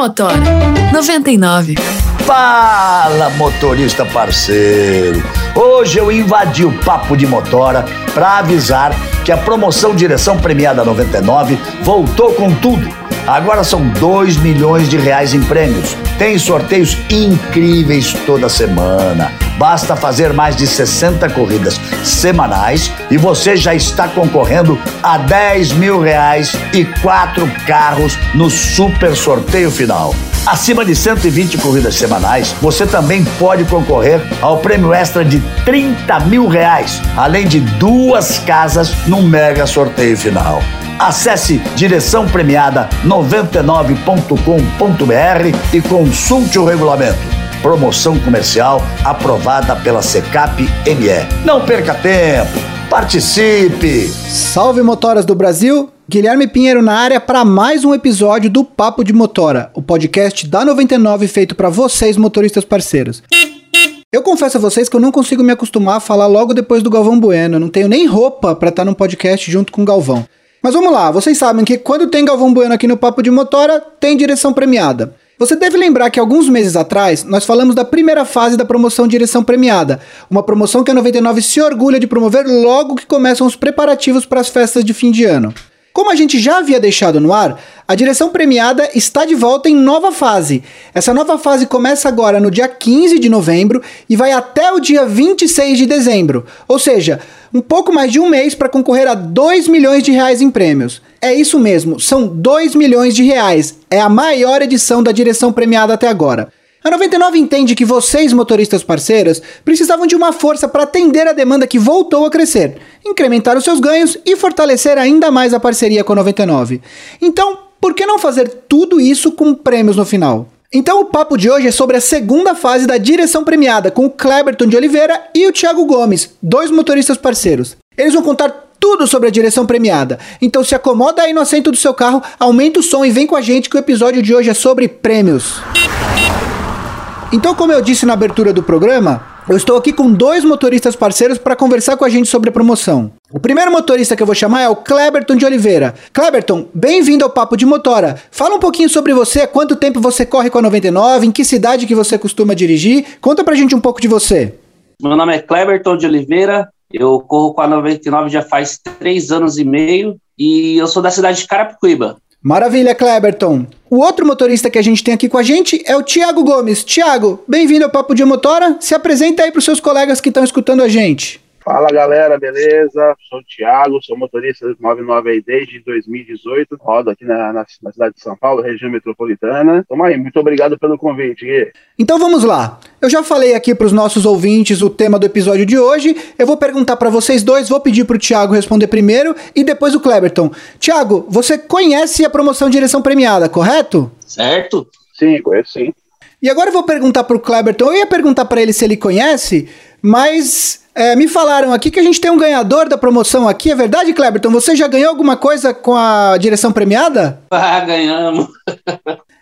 Motora 99. Fala, motorista parceiro! Hoje eu invadi o Papo de Motora para avisar que a promoção Direção Premiada 99 voltou com tudo. Agora são 2 milhões de reais em prêmios. Tem sorteios incríveis toda semana. Basta fazer mais de 60 corridas semanais e você já está concorrendo a 10 mil reais e quatro carros no super sorteio final. Acima de 120 corridas semanais, você também pode concorrer ao prêmio extra de 30 mil reais, além de duas casas no mega sorteio final. Acesse direção premiada 99.com.br e consulte o regulamento. Promoção comercial aprovada pela Secap ME. Não perca tempo, participe! Salve motoras do Brasil! Guilherme Pinheiro na área para mais um episódio do Papo de Motora, o podcast da 99 feito para vocês motoristas parceiros. Eu confesso a vocês que eu não consigo me acostumar a falar logo depois do Galvão Bueno, eu não tenho nem roupa para estar num podcast junto com o Galvão. Mas vamos lá, vocês sabem que quando tem Galvão Bueno aqui no Papo de Motora, tem direção premiada. Você deve lembrar que alguns meses atrás nós falamos da primeira fase da promoção Direção Premiada, uma promoção que a 99 se orgulha de promover logo que começam os preparativos para as festas de fim de ano. Como a gente já havia deixado no ar, a direção premiada está de volta em nova fase. Essa nova fase começa agora no dia 15 de novembro e vai até o dia 26 de dezembro, ou seja, um pouco mais de um mês para concorrer a 2 milhões de reais em prêmios. É isso mesmo, são 2 milhões de reais. É a maior edição da direção premiada até agora. A 99 entende que vocês, motoristas parceiros, precisavam de uma força para atender a demanda que voltou a crescer, incrementar os seus ganhos e fortalecer ainda mais a parceria com a 99. Então, por que não fazer tudo isso com prêmios no final? Então o papo de hoje é sobre a segunda fase da direção premiada com o Kleberton de Oliveira e o Thiago Gomes, dois motoristas parceiros. Eles vão contar tudo sobre a direção premiada. Então se acomoda aí no assento do seu carro, aumenta o som e vem com a gente que o episódio de hoje é sobre prêmios. Então, como eu disse na abertura do programa, eu estou aqui com dois motoristas parceiros para conversar com a gente sobre a promoção. O primeiro motorista que eu vou chamar é o Kleberton de Oliveira. Kleberton, bem-vindo ao Papo de Motora. Fala um pouquinho sobre você, quanto tempo você corre com a 99, em que cidade que você costuma dirigir. Conta pra gente um pouco de você. Meu nome é Kleberton de Oliveira, eu corro com a 99 já faz três anos e meio e eu sou da cidade de Carapicuíba. Maravilha, Kleberton. O outro motorista que a gente tem aqui com a gente é o Tiago Gomes. Tiago, bem-vindo ao Papo de Motora. Se apresenta aí para os seus colegas que estão escutando a gente. Fala galera, beleza? Sou o Thiago, sou motorista 99 aí desde 2018. Rodo aqui na, na, na, cidade de São Paulo, região metropolitana. Tamo aí, muito obrigado pelo convite. Gui. Então vamos lá. Eu já falei aqui para os nossos ouvintes o tema do episódio de hoje. Eu vou perguntar para vocês dois, vou pedir para o Thiago responder primeiro e depois o Kleberton. Thiago, você conhece a promoção Direção Premiada, correto? Certo. Sim, conheço sim. E agora eu vou perguntar para o Kleberton. Eu ia perguntar para ele se ele conhece, mas é, me falaram aqui que a gente tem um ganhador da promoção aqui, é verdade, Kleberton? Você já ganhou alguma coisa com a direção premiada? Ah, ganhamos.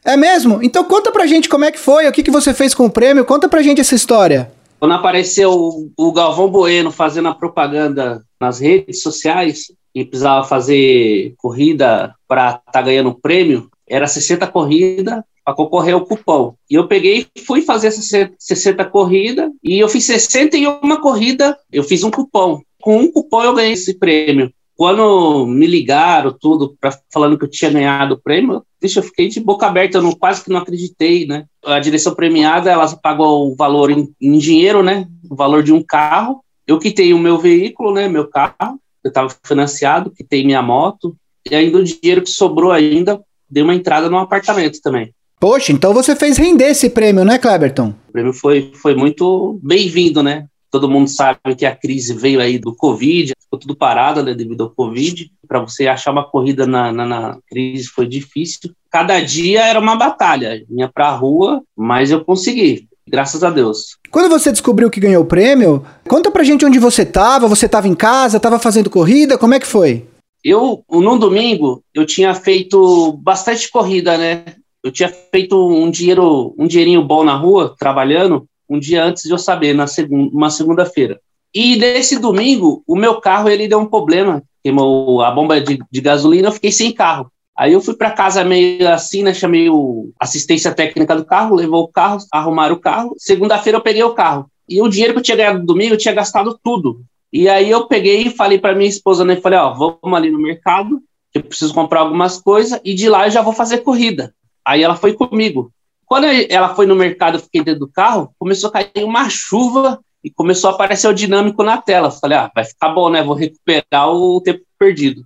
É mesmo? Então conta pra gente como é que foi, o que, que você fez com o prêmio, conta pra gente essa história. Quando apareceu o, o Galvão Bueno fazendo a propaganda nas redes sociais e precisava fazer corrida para estar tá ganhando prêmio, era 60 corridas para concorrer ao cupom. E eu peguei e fui fazer essas 60 corridas e eu fiz 61 corrida, eu fiz um cupom. Com um cupom eu ganhei esse prêmio. Quando me ligaram tudo pra, falando que eu tinha ganhado o prêmio, deixa eu fiquei de boca aberta, eu não, quase que não acreditei, né? A direção premiada, ela pagou o valor em, em dinheiro, né? O valor de um carro. Eu quitei o meu veículo, né? Meu carro, eu estava financiado, quitei minha moto, e ainda o dinheiro que sobrou ainda, dei uma entrada no apartamento também. Poxa, então você fez render esse prêmio, né, Kleberton? O prêmio foi, foi muito bem-vindo, né? Todo mundo sabe que a crise veio aí do Covid, ficou tudo parado né, devido ao Covid. Para você achar uma corrida na, na, na, crise foi difícil. Cada dia era uma batalha. Vinha para a rua, mas eu consegui. Graças a Deus. Quando você descobriu que ganhou o prêmio, conta pra gente onde você estava. Você estava em casa, estava fazendo corrida? Como é que foi? Eu, no domingo, eu tinha feito bastante corrida, né? Eu tinha feito um dinheiro, um dinheirinho bom na rua, trabalhando, um dia antes de eu saber, na segunda, uma segunda-feira. E nesse domingo, o meu carro ele deu um problema, queimou a bomba de, de gasolina, eu fiquei sem carro. Aí eu fui para casa meio assim, né? Chamei o assistência técnica do carro, levou o carro, arrumaram o carro. Segunda-feira eu peguei o carro. E o dinheiro que eu tinha ganhado no domingo, eu tinha gastado tudo. E aí eu peguei e falei para minha esposa, né? Falei, ó, vamos ali no mercado, que eu preciso comprar algumas coisas, e de lá eu já vou fazer corrida. Aí ela foi comigo. Quando ela foi no mercado, eu fiquei dentro do carro, começou a cair uma chuva e começou a aparecer o dinâmico na tela. Falei, ah, vai ficar bom, né? Vou recuperar o tempo perdido.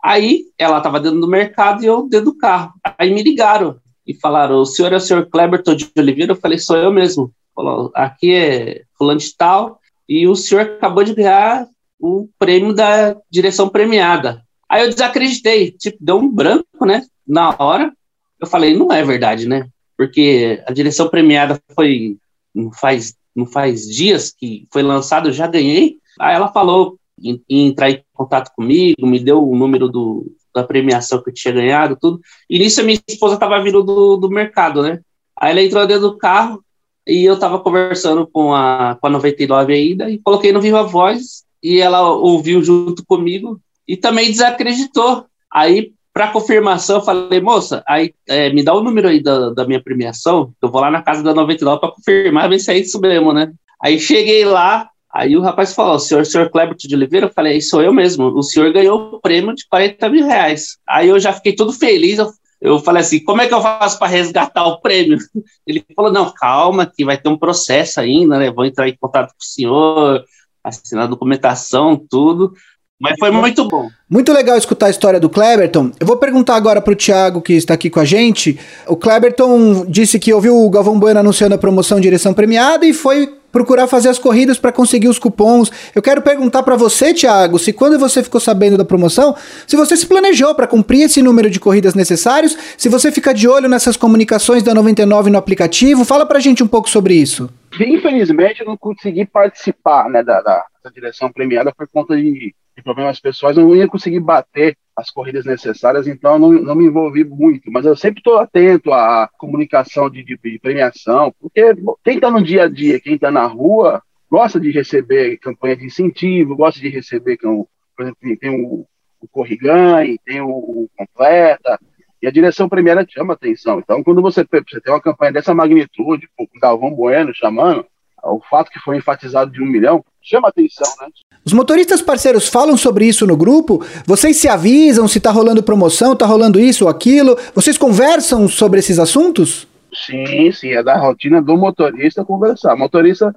Aí ela estava dentro do mercado e eu dentro do carro. Aí me ligaram e falaram: o senhor é o senhor Kleberton de Oliveira? Eu falei: sou eu mesmo. Falou: aqui é fulano de tal e o senhor acabou de ganhar o prêmio da direção premiada. Aí eu desacreditei, tipo, deu um branco, né? Na hora, eu falei: não é verdade, né? porque a direção premiada foi não faz não faz dias que foi lançado, eu já ganhei. Aí ela falou em, em entrar em contato comigo, me deu o número do, da premiação que eu tinha ganhado, tudo. E nisso a minha esposa estava vindo do, do mercado, né? Aí ela entrou dentro do carro e eu estava conversando com a, com a 99 ainda e coloquei no Viva Voz e ela ouviu junto comigo e também desacreditou. Aí para confirmação, eu falei, moça, aí é, me dá o número aí da, da minha premiação, eu vou lá na casa da 99 para confirmar, ver se é isso mesmo, né? Aí cheguei lá, aí o rapaz falou, senhor, senhor Kleber de Oliveira? Eu falei, sou eu mesmo, o senhor ganhou o prêmio de 40 mil reais. Aí eu já fiquei todo feliz, eu, eu falei assim, como é que eu faço para resgatar o prêmio? Ele falou, não, calma, que vai ter um processo ainda, né? Vou entrar em contato com o senhor, assinar a documentação, tudo. Mas foi muito bom. Muito legal escutar a história do Kleberton. Eu vou perguntar agora para o Thiago, que está aqui com a gente. O Kleberton disse que ouviu o Galvão Bueno anunciando a promoção direção premiada e foi procurar fazer as corridas para conseguir os cupons. Eu quero perguntar para você, Thiago, se quando você ficou sabendo da promoção, se você se planejou para cumprir esse número de corridas necessários, se você fica de olho nessas comunicações da 99 no aplicativo, fala para a gente um pouco sobre isso. Infelizmente, eu não consegui participar né, da, da, da direção premiada por conta de de problemas pessoais, eu não ia conseguir bater as corridas necessárias, então eu não, não me envolvi muito. Mas eu sempre estou atento à comunicação de, de, de premiação, porque quem está no dia a dia, quem está na rua, gosta de receber campanha de incentivo, gosta de receber, por exemplo, tem o, o Corriganhe, tem o, o Completa, e a direção premiada chama atenção. Então, quando você, você tem uma campanha dessa magnitude, o Galvão Bueno chamando, o fato que foi enfatizado de um milhão, chama atenção, né? Os motoristas parceiros falam sobre isso no grupo? Vocês se avisam se está rolando promoção, está rolando isso ou aquilo? Vocês conversam sobre esses assuntos? Sim, sim, é da rotina do motorista conversar. Motorista,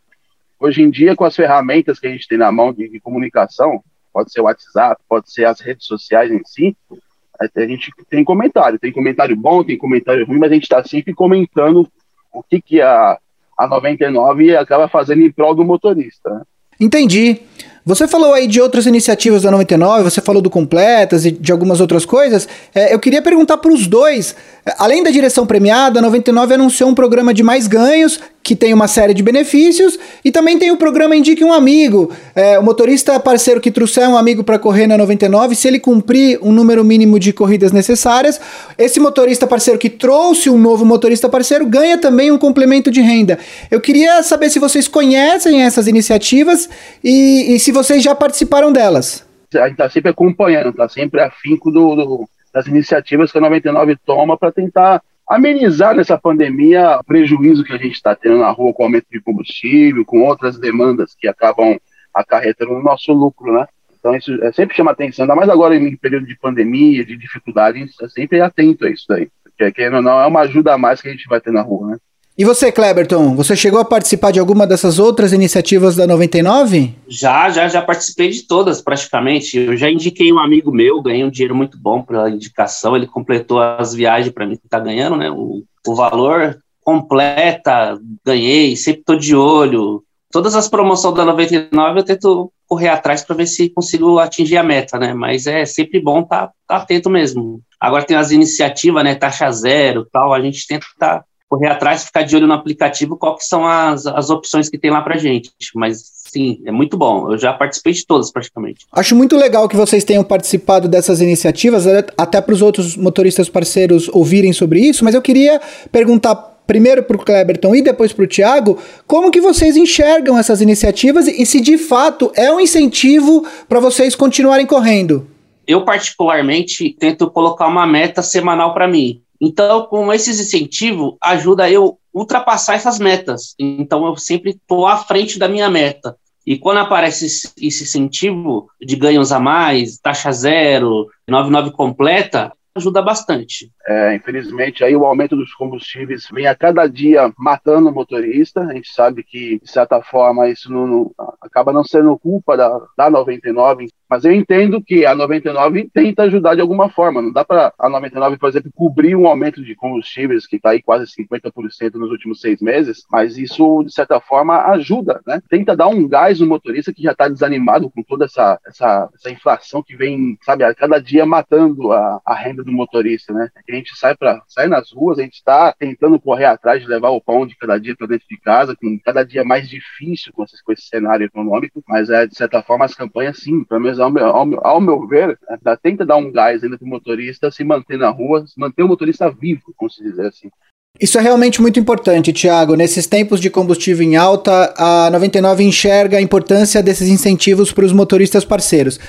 hoje em dia, com as ferramentas que a gente tem na mão de, de comunicação, pode ser o WhatsApp, pode ser as redes sociais em si, a gente tem comentário, tem comentário bom, tem comentário ruim, mas a gente está sempre comentando o que, que a, a 99 acaba fazendo em prol do motorista. Né? Entendi. Você falou aí de outras iniciativas da 99, você falou do Completas e de algumas outras coisas. É, eu queria perguntar para os dois, além da direção premiada, a 99 anunciou um programa de mais ganhos que tem uma série de benefícios, e também tem o programa Indique um Amigo. É, o motorista parceiro que trouxer um amigo para correr na 99, se ele cumprir um número mínimo de corridas necessárias, esse motorista parceiro que trouxe um novo motorista parceiro ganha também um complemento de renda. Eu queria saber se vocês conhecem essas iniciativas e, e se vocês já participaram delas. A gente está sempre acompanhando, está sempre afinco do, do, das iniciativas que a 99 toma para tentar amenizar nessa pandemia o prejuízo que a gente está tendo na rua com o aumento de combustível, com outras demandas que acabam acarretando no nosso lucro, né? Então isso é, sempre chama atenção, ainda mais agora em período de pandemia, de dificuldade, a gente é sempre atento a isso daí. Porque querendo ou não, é uma ajuda a mais que a gente vai ter na rua, né? E você, Kleberton, você chegou a participar de alguma dessas outras iniciativas da 99? Já, já, já participei de todas praticamente. Eu já indiquei um amigo meu, ganhei um dinheiro muito bom pela indicação, ele completou as viagens para mim que tá ganhando, né? O, o valor completa, ganhei, sempre tô de olho. Todas as promoções da 99 eu tento correr atrás para ver se consigo atingir a meta, né? Mas é sempre bom estar tá, tá atento mesmo. Agora tem as iniciativas, né? Taxa zero, tal. A gente tenta estar tá correr atrás, ficar de olho no aplicativo, qual que são as, as opções que tem lá pra gente. Mas sim, é muito bom. Eu já participei de todas praticamente. Acho muito legal que vocês tenham participado dessas iniciativas, até para os outros motoristas parceiros ouvirem sobre isso, mas eu queria perguntar primeiro para o Kleberton e depois para o Thiago, como que vocês enxergam essas iniciativas e se de fato é um incentivo para vocês continuarem correndo? Eu, particularmente, tento colocar uma meta semanal para mim. Então, com esses incentivos, ajuda eu ultrapassar essas metas. Então, eu sempre estou à frente da minha meta. E quando aparece esse, incentivo de ganhos a mais, taxa zero, 99 completa, ajuda bastante. É, infelizmente, aí o aumento dos combustíveis vem a cada dia matando o motorista. A gente sabe que, de certa forma, isso não, não, acaba não sendo culpa da, da 99, mas eu entendo que a 99 tenta ajudar de alguma forma. Não dá para a 99, por exemplo, cobrir um aumento de combustíveis que está aí quase 50% nos últimos seis meses, mas isso, de certa forma, ajuda, né? Tenta dar um gás no motorista que já está desanimado com toda essa, essa, essa, inflação que vem, sabe, a cada dia matando a, a renda do motorista, né? A gente sai para sai nas ruas, a gente está tentando correr atrás de levar o pão de cada dia para dentro de casa, com cada dia mais difícil com, esse, com esse cenário econômico, mas é, de certa forma as campanhas sim, pelo menos ao meu, ao ao meu ver, tenta dar um gás ainda para o motorista se manter na rua, manter o motorista vivo, vamos dizer assim. Isso é realmente muito importante, Tiago. Nesses tempos de combustível em alta, a 99 enxerga a importância desses incentivos para os motoristas parceiros.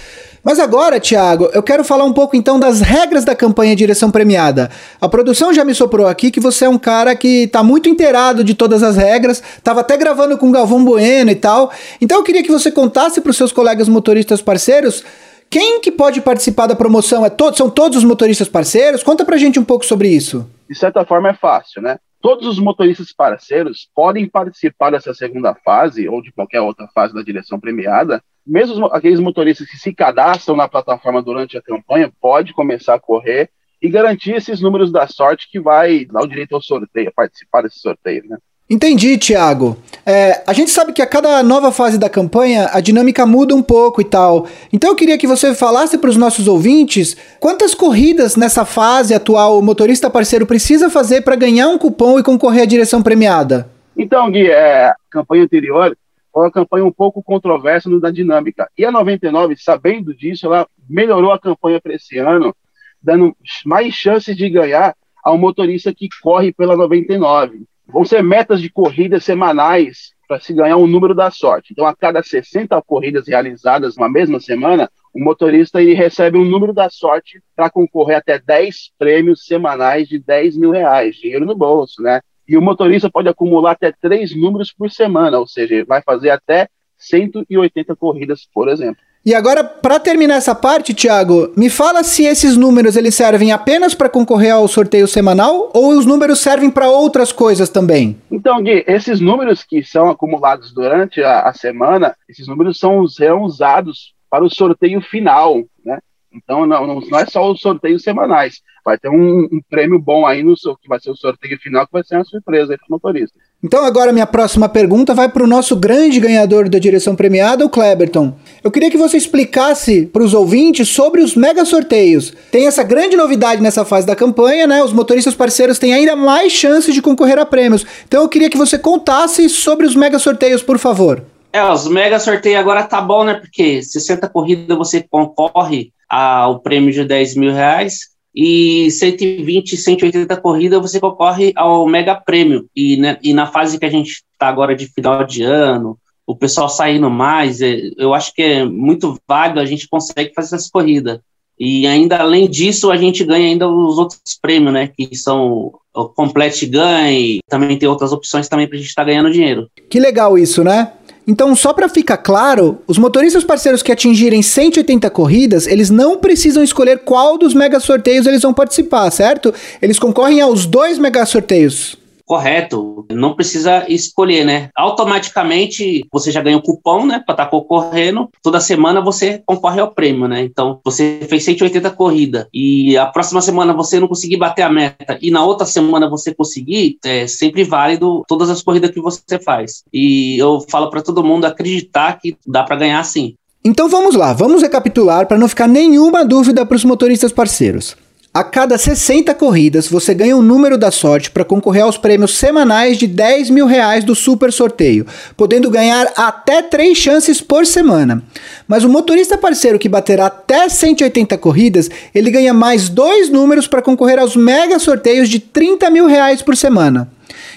Mas agora, Tiago, eu quero falar um pouco então das regras da campanha Direção Premiada. A produção já me soprou aqui que você é um cara que está muito inteirado de todas as regras, estava até gravando com o Galvão Bueno e tal. Então eu queria que você contasse para os seus colegas motoristas parceiros quem que pode participar da promoção? É to são todos os motoristas parceiros? Conta pra gente um pouco sobre isso. De certa forma é fácil, né? Todos os motoristas parceiros podem participar dessa segunda fase ou de qualquer outra fase da direção premiada. Mesmo aqueles motoristas que se cadastram na plataforma durante a campanha pode começar a correr e garantir esses números da sorte que vai dar o direito ao sorteio, participar desse sorteio, né? Entendi, Thiago. É, a gente sabe que a cada nova fase da campanha a dinâmica muda um pouco e tal. Então eu queria que você falasse para os nossos ouvintes quantas corridas nessa fase atual o motorista parceiro precisa fazer para ganhar um cupom e concorrer à direção premiada. Então, Gui, é, a campanha anterior foi uma campanha um pouco controversa no da dinâmica. E a 99, sabendo disso, ela melhorou a campanha para esse ano, dando mais chances de ganhar ao motorista que corre pela 99 vão ser metas de corridas semanais para se ganhar um número da sorte. Então, a cada 60 corridas realizadas na mesma semana, o motorista ele recebe um número da sorte para concorrer até 10 prêmios semanais de 10 mil reais, dinheiro no bolso, né? E o motorista pode acumular até três números por semana, ou seja, vai fazer até 180 corridas, por exemplo. E agora, para terminar essa parte, Thiago, me fala se esses números eles servem apenas para concorrer ao sorteio semanal ou os números servem para outras coisas também? Então, Gui, esses números que são acumulados durante a, a semana, esses números são, usados para o sorteio final? Então, não, não, é só os sorteios semanais. Vai ter um, um, prêmio bom aí no que vai ser o sorteio final, que vai ser uma surpresa aí para o motorista. Então, agora minha próxima pergunta vai para o nosso grande ganhador da direção premiada, o Kleberton. Eu queria que você explicasse para os ouvintes sobre os mega sorteios. Tem essa grande novidade nessa fase da campanha, né? Os motoristas parceiros têm ainda mais chances de concorrer a prêmios. Então, eu queria que você contasse sobre os mega sorteios, por favor. É, os mega sorteios agora tá bom, né? Porque 60 corridas você concorre ao prêmio de 10 mil reais e 120, 180 corridas você concorre ao mega prêmio. E, né, e na fase que a gente está agora de final de ano, o pessoal saindo mais, é, eu acho que é muito válido, a gente consegue fazer essas corridas. E ainda além disso, a gente ganha ainda os outros prêmios, né? Que são o Complete Ganhe, também tem outras opções também para a gente estar tá ganhando dinheiro. Que legal isso, né? Então, só para ficar claro, os motoristas parceiros que atingirem 180 corridas, eles não precisam escolher qual dos mega sorteios eles vão participar, certo? Eles concorrem aos dois mega sorteios correto, não precisa escolher, né? Automaticamente você já ganha o um cupom, né, para estar tá concorrendo. Toda semana você concorre ao prêmio, né? Então, você fez 180 corridas e a próxima semana você não conseguir bater a meta e na outra semana você conseguir, é sempre válido todas as corridas que você faz. E eu falo para todo mundo acreditar que dá para ganhar sim. Então vamos lá, vamos recapitular para não ficar nenhuma dúvida para os motoristas parceiros. A cada 60 corridas, você ganha um número da sorte para concorrer aos prêmios semanais de 10 mil reais do super sorteio, podendo ganhar até 3 chances por semana. Mas o motorista parceiro que bater até 180 corridas, ele ganha mais dois números para concorrer aos mega sorteios de 30 mil reais por semana.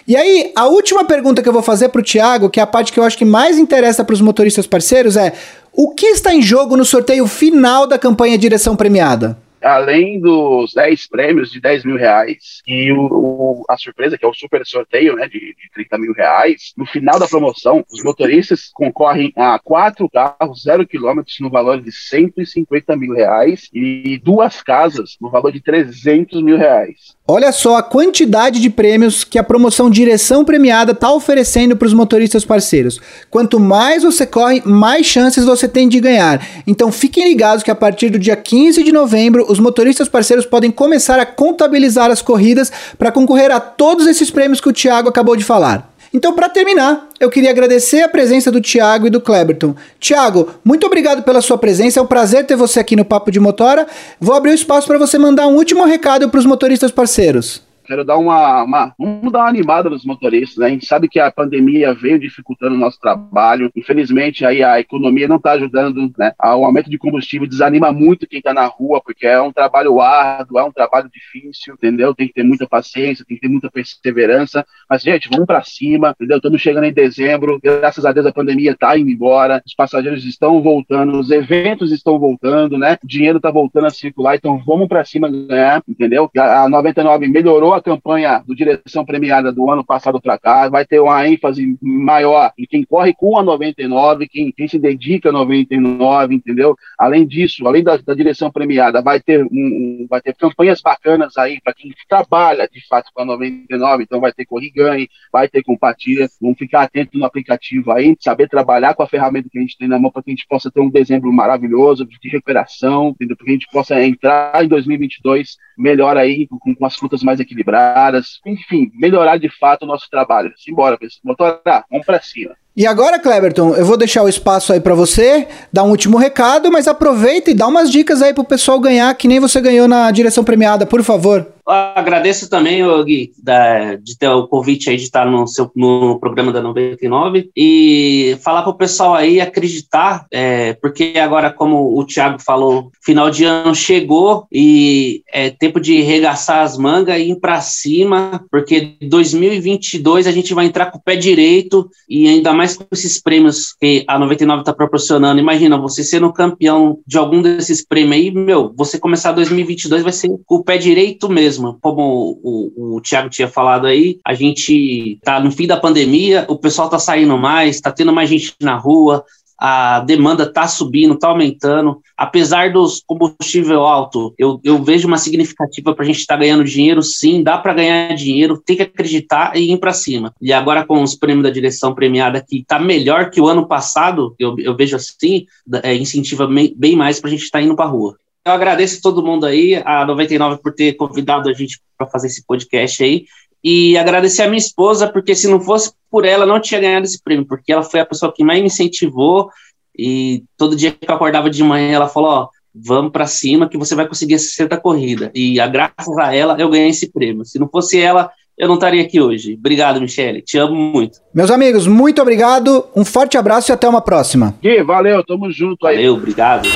E aí, a última pergunta que eu vou fazer para o Thiago, que é a parte que eu acho que mais interessa para os motoristas parceiros, é O que está em jogo no sorteio final da campanha Direção Premiada? Além dos 10 prêmios de 10 mil reais e o, o, a surpresa, que é o super sorteio né, de, de 30 mil reais, no final da promoção, os motoristas concorrem a quatro carros zero quilômetros no valor de 150 mil reais e duas casas no valor de 300 mil reais. Olha só a quantidade de prêmios que a promoção Direção Premiada está oferecendo para os motoristas parceiros. Quanto mais você corre, mais chances você tem de ganhar. Então fiquem ligados que a partir do dia 15 de novembro, os motoristas parceiros podem começar a contabilizar as corridas para concorrer a todos esses prêmios que o Thiago acabou de falar. Então, para terminar, eu queria agradecer a presença do Thiago e do Kleberton. Thiago, muito obrigado pela sua presença. É um prazer ter você aqui no Papo de Motora. Vou abrir o espaço para você mandar um último recado para os motoristas parceiros. Quero dar uma, uma, Vamos dar uma animada nos motoristas, né? A gente sabe que a pandemia veio dificultando o nosso trabalho. Infelizmente, aí a economia não está ajudando, né? O aumento de combustível desanima muito quem está na rua, porque é um trabalho árduo, é um trabalho difícil, entendeu? Tem que ter muita paciência, tem que ter muita perseverança. Mas, gente, vamos para cima, entendeu? Estamos chegando em dezembro, graças a Deus a pandemia está indo embora, os passageiros estão voltando, os eventos estão voltando, né? O dinheiro está voltando a circular, então vamos para cima ganhar, entendeu? A 99 melhorou a campanha do Direção Premiada do ano passado para cá, vai ter uma ênfase maior em quem corre com a 99, quem, quem se dedica a 99, entendeu? Além disso, além da, da Direção Premiada, vai ter, um, um, vai ter campanhas bacanas aí para quem trabalha de fato com a 99, então vai ter Corriganhe, vai ter Compartilha, vamos ficar atento no aplicativo aí, saber trabalhar com a ferramenta que a gente tem na mão para que a gente possa ter um dezembro maravilhoso de recuperação, para que a gente possa entrar em 2022 melhor aí, com, com as frutas mais equilibradas quebradas, enfim, melhorar de fato o nosso trabalho. Simbora, motora, vamos para cima. E agora, Cleberton, eu vou deixar o espaço aí para você, dar um último recado, mas aproveita e dá umas dicas aí pro pessoal ganhar, que nem você ganhou na direção premiada, por favor. Agradeço também, Gui, da, de ter o convite aí de estar no, seu, no programa da 99 e falar para o pessoal aí acreditar, é, porque agora, como o Thiago falou, final de ano chegou e é tempo de regaçar as mangas e ir para cima, porque 2022 a gente vai entrar com o pé direito e ainda mais com esses prêmios que a 99 está proporcionando. Imagina você sendo campeão de algum desses prêmios aí, meu, você começar 2022 vai ser o pé direito mesmo. Como o, o Thiago tinha falado aí, a gente tá no fim da pandemia, o pessoal tá saindo mais, tá tendo mais gente na rua, a demanda está subindo, está aumentando. Apesar dos combustível alto, eu, eu vejo uma significativa para a gente estar tá ganhando dinheiro, sim, dá para ganhar dinheiro, tem que acreditar e ir para cima. E agora com os prêmios da direção premiada, que está melhor que o ano passado, eu, eu vejo assim, é, incentiva bem mais para a gente estar tá indo para a rua. Eu agradeço todo mundo aí, a 99 por ter convidado a gente para fazer esse podcast aí. E agradecer a minha esposa, porque se não fosse por ela, não tinha ganhado esse prêmio, porque ela foi a pessoa que mais me incentivou. E todo dia que eu acordava de manhã, ela falou: Ó, vamos para cima que você vai conseguir essa 60 corrida. E a, graças a ela, eu ganhei esse prêmio. Se não fosse ela, eu não estaria aqui hoje. Obrigado, Michele. Te amo muito. Meus amigos, muito obrigado. Um forte abraço e até uma próxima. Gui, valeu, tamo junto aí. Valeu, obrigado.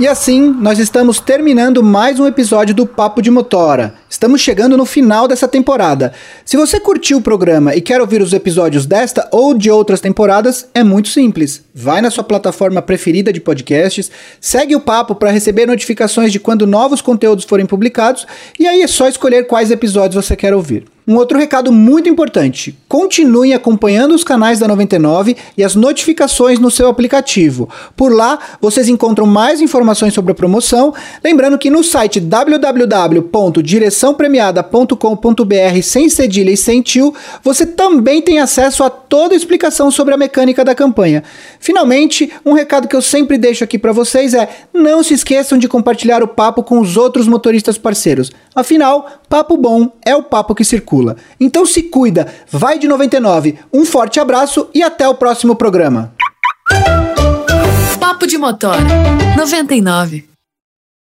E assim, nós estamos terminando mais um episódio do Papo de Motora. Estamos chegando no final dessa temporada. Se você curtiu o programa e quer ouvir os episódios desta ou de outras temporadas, é muito simples. Vai na sua plataforma preferida de podcasts, segue o papo para receber notificações de quando novos conteúdos forem publicados, e aí é só escolher quais episódios você quer ouvir. Um outro recado muito importante: continuem acompanhando os canais da 99 e as notificações no seu aplicativo. Por lá vocês encontram mais informações sobre a promoção. Lembrando que no site www.direçãopremiada.com.br sem cedilha e sem tio, você também tem acesso a toda a explicação sobre a mecânica da campanha. Finalmente, um recado que eu sempre deixo aqui para vocês é: não se esqueçam de compartilhar o papo com os outros motoristas parceiros. Afinal, papo bom é o papo que circula. Então se cuida, vai de 99. Um forte abraço e até o próximo programa. Papo de Motor 99.